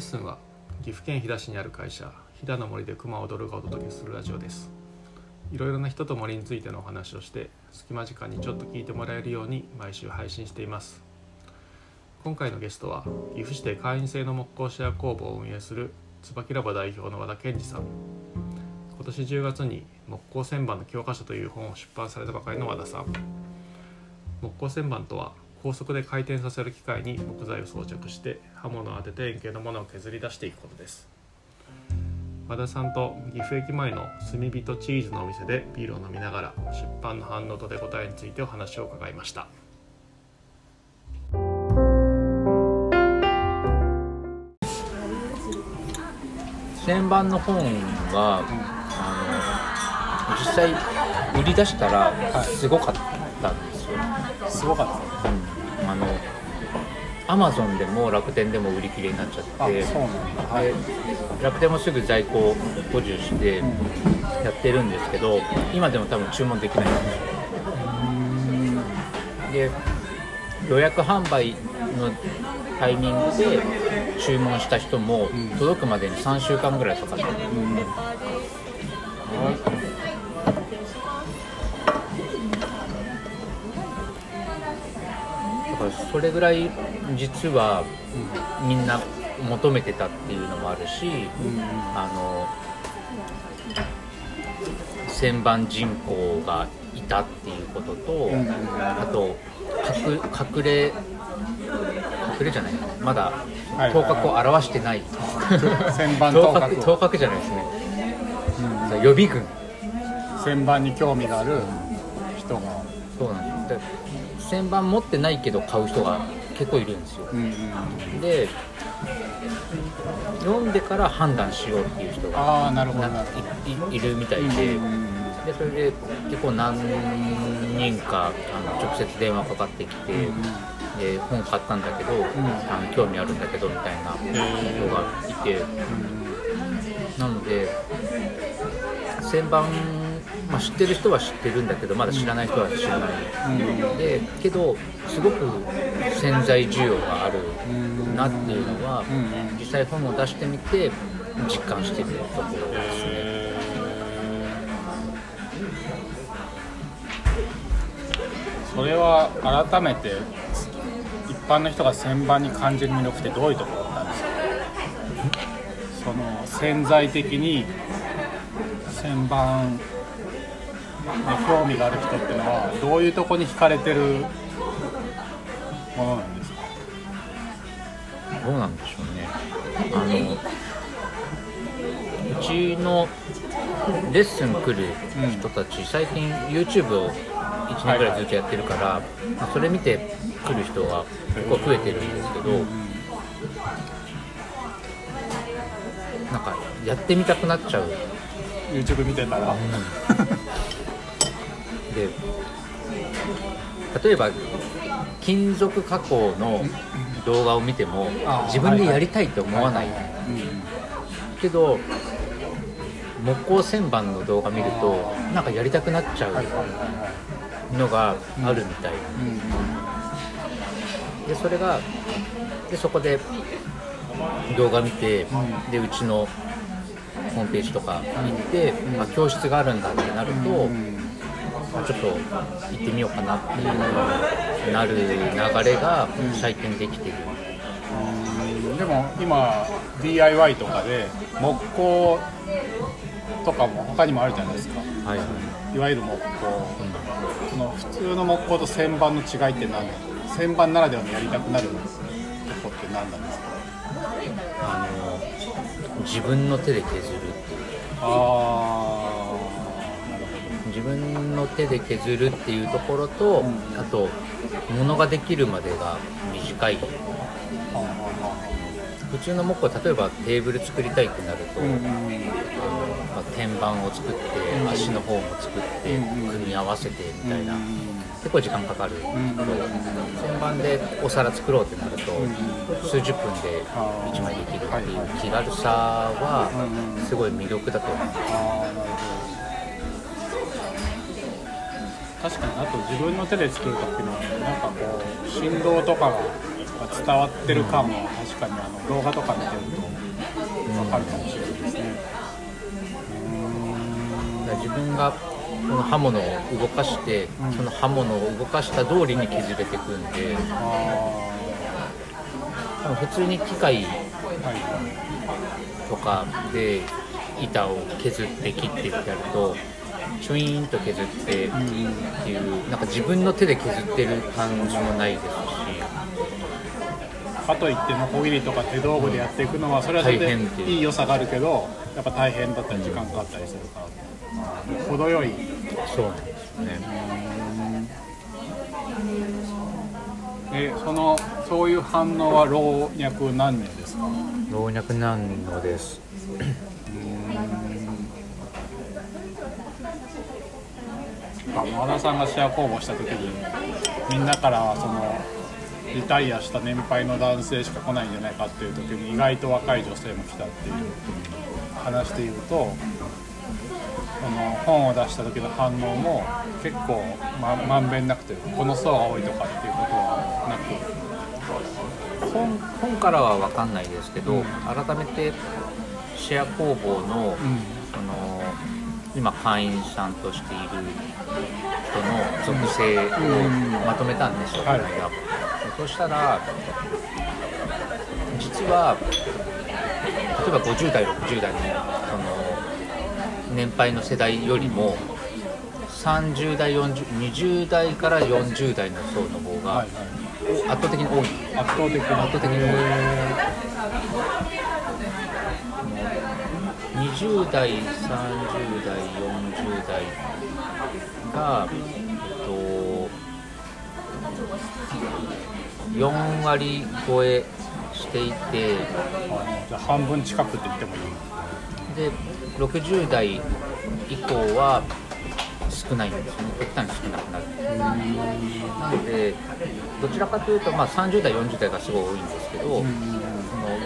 ッスンは岐阜県飛騨市にある会社飛騨の森で熊踊るがお届けするラジオです。いろいろな人と森についてのお話をして隙間時間にちょっと聞いてもらえるように毎週配信しています。今回のゲストは岐阜市で会員制の木工シェア工房を運営する椿ラボ代表の和田健二さん。今年10月に木工旋盤の教科書という本を出版されたばかりの和田さん。木工旋盤とは高速で回転させる機械に木材を装着して刃物を当てて円形のものを削り出していくことです。和田さんと岐阜駅前の炭火とチーズのお店でビールを飲みながら出版の反応と手応えについてお話を伺いました。旋盤の本は、あの実際売り出したらすごかったんですよ、すごかったアマゾンでも楽天でも売り切れになっちゃあってはい。で楽天もすぐ在庫補充してやってるんですけど今でも多分注文できない。んですよで予約販売のタイミングで注文した人も届くまでに3週間ぐらいかかってるだそれぐらい実はみんな求めてたっていうのもあるし、あの旋盤人口がいたっていうことと、あと隠隠れ隠れじゃないまだはい。頭角を表してない。旋盤頭頭角。角頭角じゃないですね、予備軍。旋盤に興味がある人が。そうなんですで旋盤持ってないけど買う人が結構いるんですよ。うんうんで読んでから判断しようっていう人がいるみたいで,、うんでそれで結構何人かあの直接電話かかってきて、で本買ったんだけど、あの興味あるんだけどみたいな人がいて、なので旋盤、まあ、知ってる人は知ってるんだけどまだ知らない人は知らない、でけどすごく潜在需要があるなっていうのは、実際本を出してみて実感してるところですね。それは改めて一般の人が旋盤に感じる魅力ってどういうところなんですか？その潜在的に旋盤興味がある人っていうのはどういうところに惹かれてるものなんですか？どうなんでしょうね。あのうちのレッスン来る人たち、最近 YouTube を1年ぐらいずっとやってるから、まあそれ見て来る人が結構増えてるんですけど、なんかやってみたくなっちゃう。YouTube 見てたら、で例えば金属加工の動画を見ても自分でやりたいと思わない。けど木工旋盤の動画見るとなんかやりたくなっちゃうのがあるみたい。でそれがでそこで動画見てでうちのホームページとか行って、あ教室があるんだってなると、まあちょっと行ってみようかなっていうなる流れが最近できてる、うん。でも今 DIY とかで木工とかも他にもあるじゃないですか。はいはい。いわゆる木工。その普通の木工と旋盤の違いって何？なの旋盤ならではのやりたくなるとこって何なんですか？あの自分の手で削るっていう。ああ自分の手で削るっていうところと、あと物ができるまでが短い。普通の木工例えばテーブル作りたいってなると、うんまあ、天板を作って、足の方も作って、うん組み合わせてみたいな、うん結構時間かかる。けど、旋盤でお皿作ろうってなると、数十分で1枚できるっていう気軽さはすごい魅力だと思う、ああ確かにあと自分の手で作る時のなんかこう振動とかが伝わってる感は確かにあの動画とか見てると分かるかもしれないですね。だから自分がこの刃物を動かして、うんその刃物を動かした通りに削れていくんであ多分普通に機械とかで板を削って切ってってやるとチュイーンと削ってっていうなんか自分の手で削ってる感じもないですし。かといってノコギリとか手道具でやっていくのはそれはそれでいう。いい良さがあるけどやっぱ大変だったり時間かかったりするから程よい。そうなんですよね。えそのそういう反応は老若何人ですか？老若男女です和田さんがシェア工房した時にみんなからそのリタイアした年配の男性しか来ないんじゃないかっていう時に意外と若い女性も来たっていう話で言うとその本を出した時の反応も結構まんべんなくてこの層が多いとかっていうことはなく本本からは分かんないですけど、うん。改めてシェア工房の,、その今会員さんとしている人の属性をうんまとめたんですよ、はいこの間そしたら実は例えば50代60代のその年配の世代よりも30代4020代から40代の層の方がはいはい。圧倒的に多い。圧倒的に。圧倒的に多い20代、30代、40代が、えっと、4割超えしていてじゃあ半分近くって言ってもいいで60代以降は少ないんですよね。極端に少なくなる。なのでどちらかというと、まあ、30代40代がすごい多いんですけど、その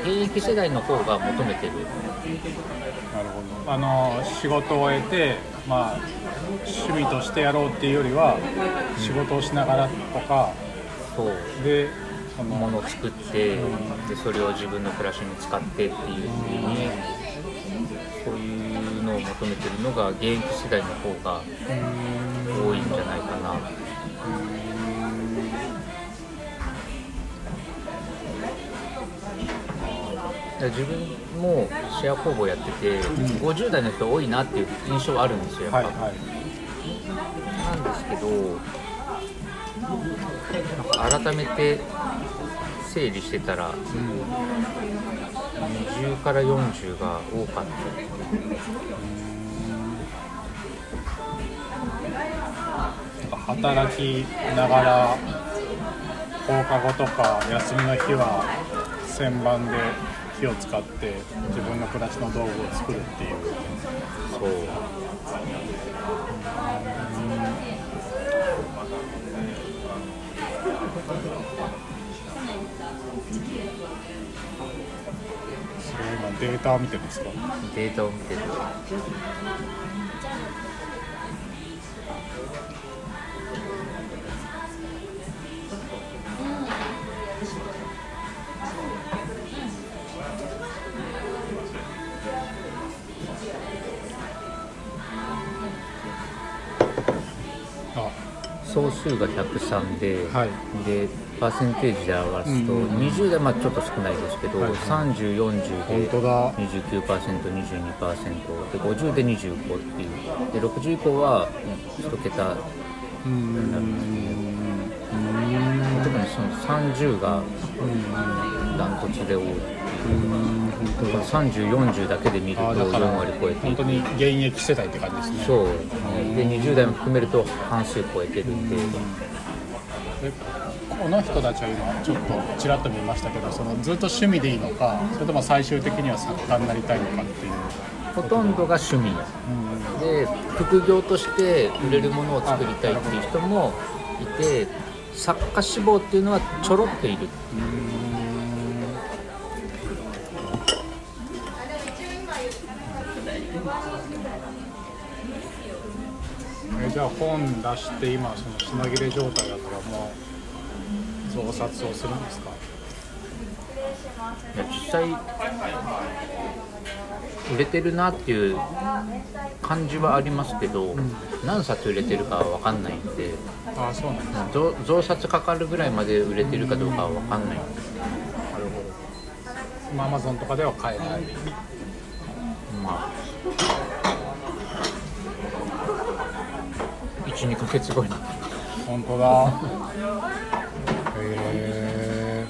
現役世代の方が求めてるなるほど。あの仕事を終えて、まあ、趣味としてやろうっていうよりは仕事をしながらとかそう。でそのものを作ってでそれを自分の暮らしに使ってっていう風にそういうのを求めてるのが現役世代の方が多いんじゃないかな自分もシェア工房やってて、50代の人多いなっていう印象はあるんですよやっぱ、はい。はいなんですけど改めて整理してたら、20から40が多かった。働きながら放課後とか休みの日は旋盤で火を使って自分の暮らしの道具を作るっていう。そう。それ今データを見てますか？データを見てる総数が103で,、はい。でパーセンテージで表すと、うんうん20代まあちょっと少ないですけど、はいはい。3040で本当だ。29%22% で50で25っていう。で60以降は1桁。うーん。特にその30がダントツで多いっていうこの3040だけで見るとあだから4割超えて本当に現役世代って感じですね。そうで20代も含めると半数超えてるん。で、でこの人たちは今ちょっとちらっと見ましたけどそのずっと趣味でいいのかそれとも最終的には作家になりたいのかっていう、ほとんどが趣味。うん。で副業として売れるものを作りたいっていう人もいて作家志望っていうのはちょろっといる。えじゃあ本出して今その品切れ状態だったらもう増刷をするんですか？や実際売れてるなっていう感じはありますけど、何冊売れてるかは分かんないんでああそうなんだ増増刷かかるぐらいまで売れてるかどうかは分かんない。んでなるほど。アマゾンとかでは買えない。まあ12ヶ月後に本当だ。へえ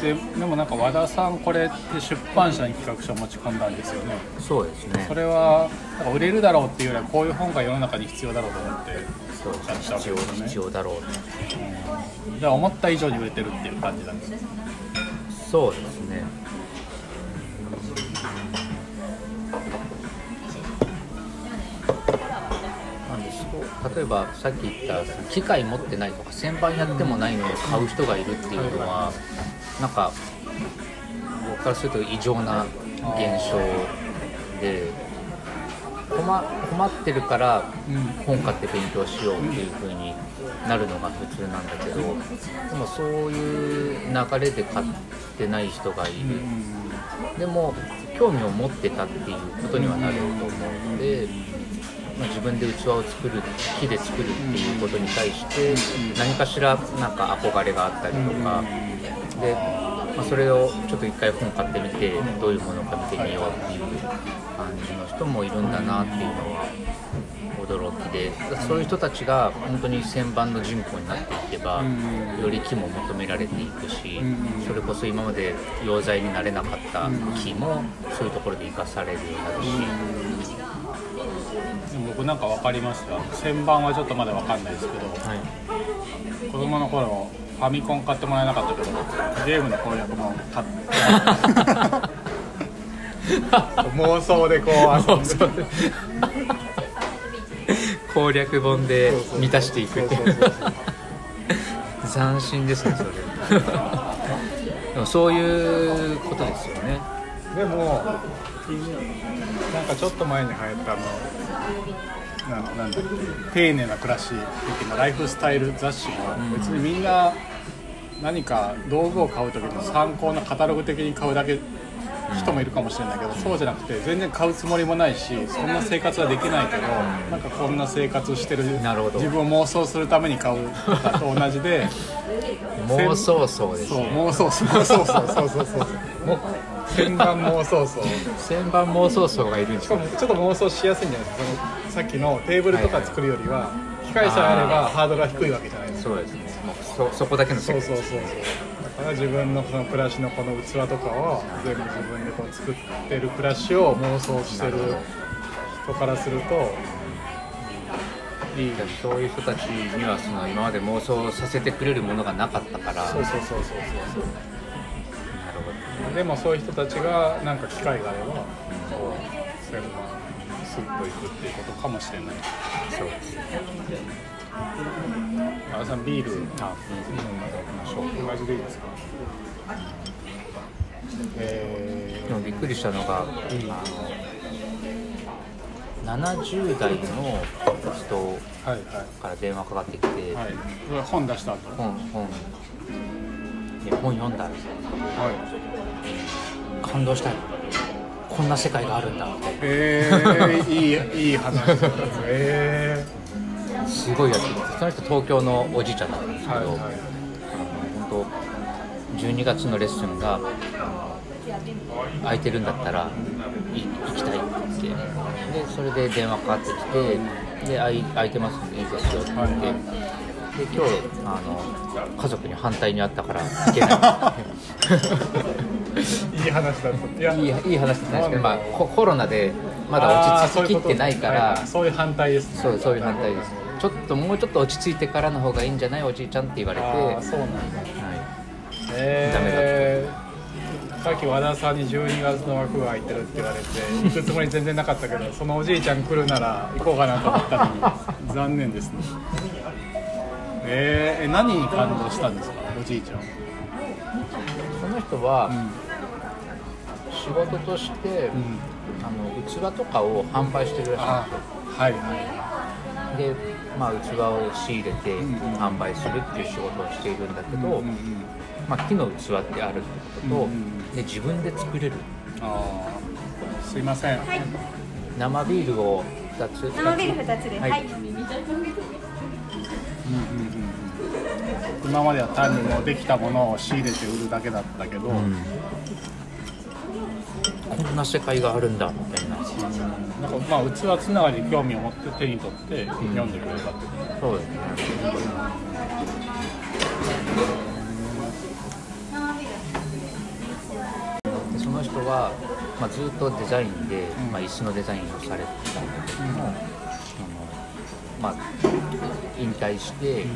ででもなんか和田さんこれって出版社に企画書を持ち込んだんですよね。そうですね。それはなんか売れるだろうっていうよりはこういう本が世の中に必要だろうと思ってそうやったわ必要けですね。必要だろうじゃあ思った以上に売れてるっていう感じなんですそうですね例えばさっき言った機械持ってないとか旋盤やってもないのに買う人がいるっていうのはなんか僕からすると異常な現象で困困ってるから本買って勉強しようっていう風になるのが普通なんだけどでもそういう流れで買ってない人がいる。でも興味を持ってたっていうことにはなると思うので、まあ、自分で器を作る木で作るっていうことに対して何かしらなんか憧れがあったりとか。で、まあ、それをちょっと一回本買ってみてどういうものか見てみようっていう感じの人もいるんだなっていうのは驚きで。そういう人たちが本当に旋盤の人口になっていけばより木も求められていくしそれこそ今まで溶剤になれなかった木もそういうところで生かされるようになるし、僕なんか分かりました？旋盤はちょっとまだ分かんないですけどはい、子供の頃ファミコン買ってもらえなかったけどゲームの攻略も買って。妄想でこう遊んで。攻略本で満たしていくっていう。斬新ですねそれ。でもそういうことですよね。でもなんかちょっと前に流行ったあのななんだ丁寧な暮らし的なライフスタイル雑誌も別にみんな何か道具を買う時の参考なカタログ的に買うだけ人もいるかもしれないけどそうじゃなくて全然買うつもりもないしそんな生活はできないけどなんかこんな生活してる自分を妄想するために買うと同じで妄想そうですそうね妄想そうそうそうそうそうそう旋盤妄想層。旋盤妄想層がいるんですかしかもちょっと妄想しやすいんじゃないですかそのさっきのテーブルとか作るよりは機械さえあればハードルは低いわけじゃないですか。そうですね。もうそそこだけの世界。そうそうそう。そうだから自分のその暮らしのこの器とかを全部自分でこう作ってる暮らしを妄想してる人からするといい。そういう人たちにはその今まで妄想させてくれるものがなかったから。そうそうそうそうそう。なるほどでもそういう人たちがなんか機会があればこう旋盤スッといくっていうことかもしれない。そうですねあやさんビールあビール。飲ん。でおきましょう同じでいいですか？えでもびっくりしたのが、あの70代の人ー、はいはから電話かかってきて、いはい。これ本出した後？本本本読んだは感動したよ。こんな世界があるんだみたいいえー、いいいい話ですえなすごいやっててその人東京のおじいちゃんなんですけど、ー、はいはい。本当12月のレッスンが空いてるんだったらい行きたいって。言ってでそれで電話かかってきてで空いてますんでいいですよって言って、で今日あの家族に反対にあったから行けない。いい話だった。いやいいいい話じゃないですけど、まあ、ココロナでまだ落ち着ききってないからそういう反対ですね。そうそういう反対です。ちょっともうちょっと落ち着いてからの方がいいんじゃない？おじいちゃんって言われて、そうなんだ。い、えー、さっき和田さんに12月の枠が空いてるって言われて行くつもり全然なかったけどそのおじいちゃん来るなら行こうかなと思ったのに 残念ですねえー、え何に感動したんですか？おじいちゃん。その人はうん。仕事として、うん。あの器とかを販売してるらしいんあですよ。はい。はで、まあ、器を仕入れてん販売するっていう仕事をしているんだけど、まあ、木の器ってあるってことと、うんうんで自分で作れる。ああすいません、はい、生ビールを2つ。生ビール二つで、はい。はい、今までは単にもうできたものを仕入れて売るだけだったけど、うんこんな世界があるんだみたいな。なんかまあ器つながりに興味を持って手に取って読んでくれたってこと、そうです。ねでその人は、まあ、ずっとデザインで、ん。まあ、椅子のデザインをされてたんだけども、あのまあ、引退して、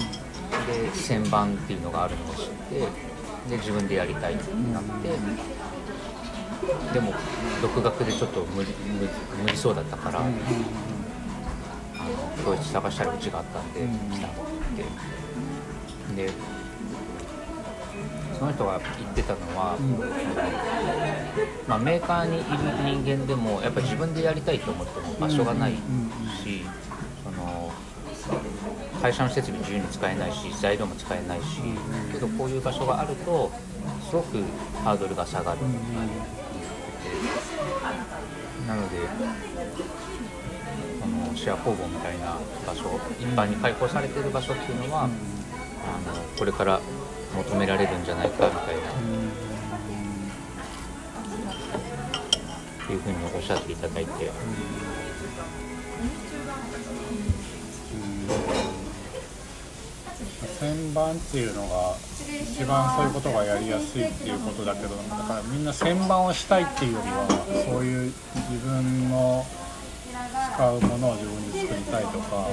で旋盤っていうのがあるのを知ってで自分でやりたいってなって、でも独学でちょっと無理無理そうだったから、あの教室探したらうちがあったんで、うん来たって。でその人が言ってたのは、まあ、メーカーにいる人間でもやっぱ自分でやりたいと思っても場所がないし、会社の設備自由に使えないし材料も使えないし、けどこういう場所があるとすごくハードルが下がる、なのであのシェア工房みたいな場所一般に開放されている場所っていうのは、あのこれから求められるんじゃないかみたいな、っていうふうにおっしゃっていただいて、旋盤っていうのが一番そういうことがやりやすいっていうことだけどだからみんな旋盤をしたいっていうよりはそういう自分の使うものを自分で作りたいとか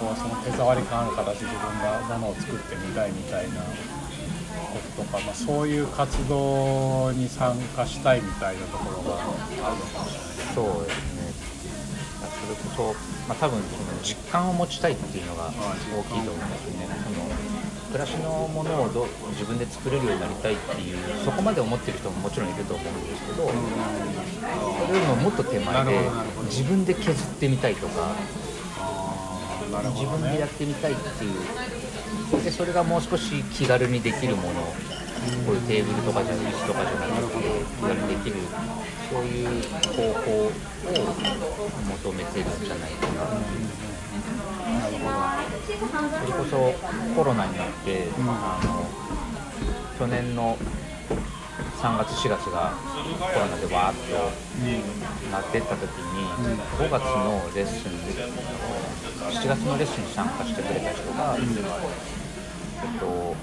こうその手触り感ある形で自分がものを作ってみたいみたいなこととか、まあ、そういう活動に参加したいみたいなところがあるのかもしれない。そう、まあ、多分その実感を持ちたいっていうのが大きいと思うんですね。その暮らしのものをど自分で作れるようになりたいっていうそこまで思ってる人ももちろんいると思うんですけど、それよりももっと手前で自分で削ってみたいとか自分でやってみたいっていうでそれがもう少し気軽にできるものこういうテーブルとかじゃ椅子とかじゃなくて気軽にできるそういう方法を求めてるんじゃないかななるほどそれこそコロナになって、あの去年の3月4月がコロナでわーっとなってった時に、5月のレッスンで7月のレッスンに参加してくれた人が、えっと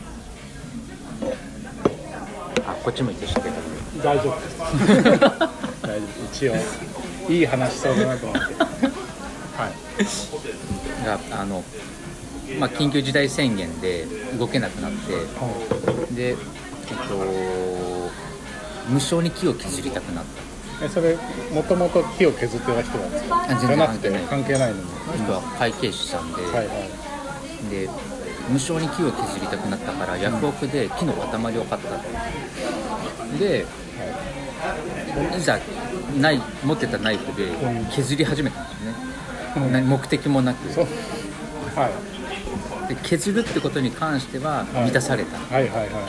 あこっち向いて知ってる。大丈夫です。大丈夫。一応いい話しそうだなと思って。はい。があの、まあ、緊急事態宣言で動けなくなってで、えっと、無償に木を削りたくなった。えそれもともと木を削ってた人なんですか？あ全然じゃなくて関係ない関係ないの？にこの人は会計士さんで,、はいはい。で無償に木を削りたくなったからヤフオクで木の塊を買ったでいざない持ってたナイフで削り始めたんですよね、うん。何目的もなく。はい。で削るってことに関してははい。満たされた、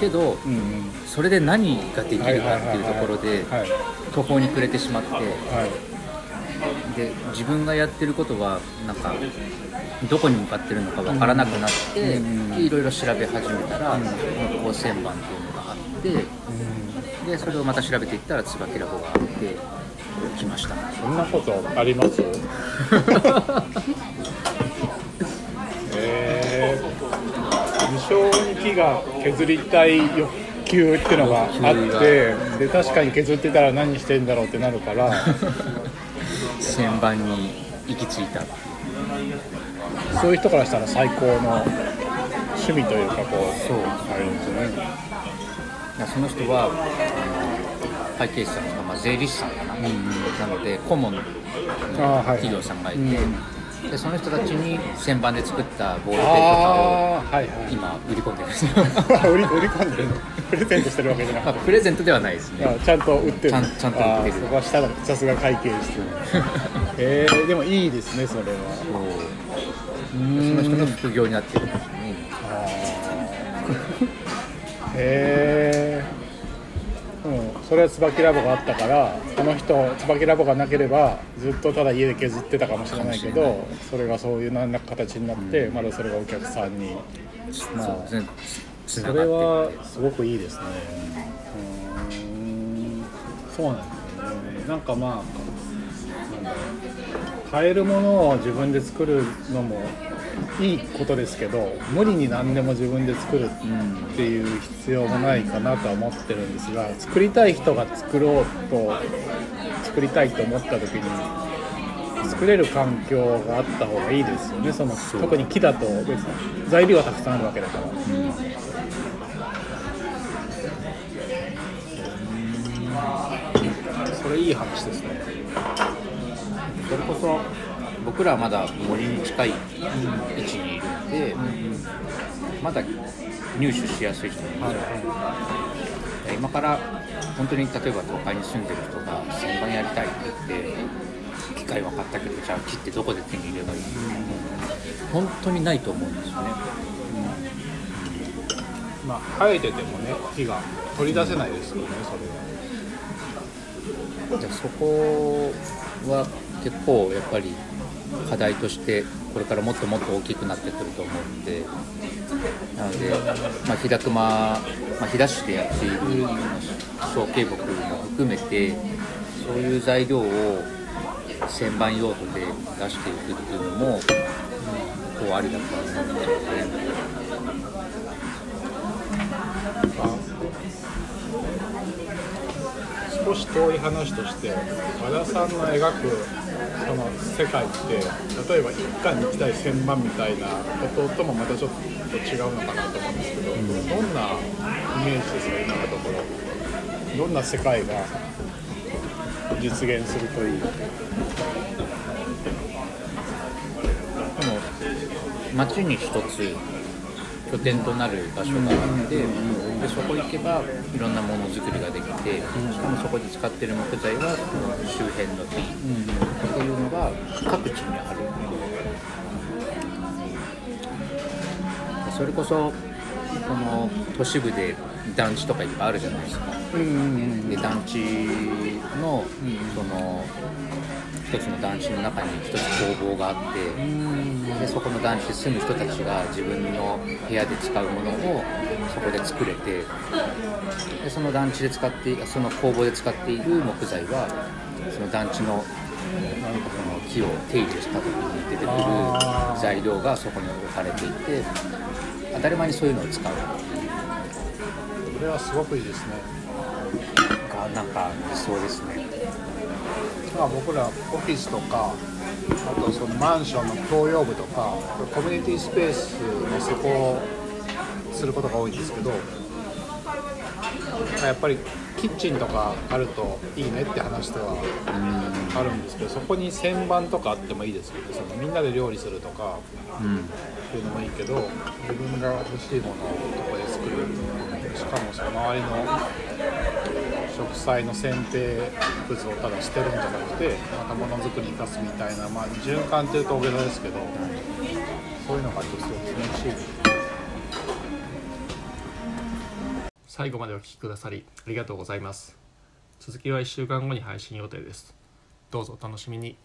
けどうんうん。それで何ができるかっていうところで途方に暮れてしまってはい。で自分がやってることはなんかどこに向かってるのかわからなくなって、うん。でいろいろ調べ始めたら、この光線板っていうのがあってでそれをまた調べていったら椿ラボがあって来ました。そんなことあります？えー、無償に木が削りたい欲求ってのがあってで確かに削ってたら何してんだろうってなるから。旋盤に行き着いたそういう人からしたら最高の趣味というかこうそうあれですね。いやその人は会計士さんとか、まあ、税理士さんかな、なので顧問の企業さんがいて、うんでその人たちに旋盤で作ったボールペンとかをはいはい。今売り込んでるんですよ。売り売り込んでるの？プレゼントしてるわけじゃなくて。まあプレゼントではないですね。あちゃんと売ってる。ちゃんちゃんと売ってる。そこは下ださすが会計してるえー、でもいいですねそれは。そう。その人の副業になってるんですよねへえうん、それは椿ラボがあったからこの人椿ラボがなければずっとただ家で削ってたかもしれないけどそれがそういう何らか形になって、まだそれがお客さんにまあそうですね。つそれはすごくいいですね。うーん。そうなんですよね。なんかまあなんだろう買えるものを自分で作るのもいいことですけど無理に何でも自分で作るっていう必要もないかなとは思ってるんですが作りたい人が作ろうと作りたいと思った時に作れる環境があった方がいいですよねその特に木だと別に材料はたくさんあるわけだから。それいい話ですね。それこそ僕らはまだ森に近い位置にいるんで、まだ入手しやすいじゃないですか、今から本当に例えば都会に住んでる人が旋盤やりたいって言って機械分かったけどじゃあ木ってどこで手に入れればいいの本当にないと思うんですよね。まあ生えててもね木が取り出せないですよねそれは。じゃあそこは結構やっぱり課題としてこれからもっともっと大きくなってくると思うんでなので、まあ、飛騨熊、まあ、飛騨市でやっている小径木も含めてそういう材料を旋盤用途で出していくっていうのも、こうありだと思うんですよね。少し遠い話として和田さんの描くその世界って例えば一家に一台千万みたいなことともまたちょっと違うのかなと思うんですけど、どんなイメージですか？今のところどんな世界が実現するといいでも町に一つ拠点となる場所があって、でそこ行けばいろんなものづくりができて、しかもそこで使ってる木材は周辺の木っていうのが各地にある、でそれこそこの都市部で団地とかいっぱいあるじゃないですか。で団地のその一つの団地の中に一つ工房があってでそこの団地で住む人たちが自分の部屋で使うものをそこで作れてでその団地で使ってその工房で使っている木材はその団地のその木を手入れした時に出てくる材料がそこに置かれていて当たり前にそういうのを使うこれはすごくいいですねがなんか理想ですね。まあ、僕らオフィスとかあとそのマンションの共用部とかコミュニティスペースの施工をすることが多いんですけどやっぱりキッチンとかあるといいねって話ではあるんですけどそこに旋盤とかあってもいいですよねそのみんなで料理するとかうんっていうのもいいけど自分が欲しいものをここで作るしかもその周りの植栽の剪定物をただ捨てるんじゃなくてまたものづくりに生かすみたいな、まあ、循環っていうと大げさですけどそういうのがあってすごく楽しい最後までお聴きくださりありがとうございます。続きは1週間後に配信予定です。どうぞお楽しみに。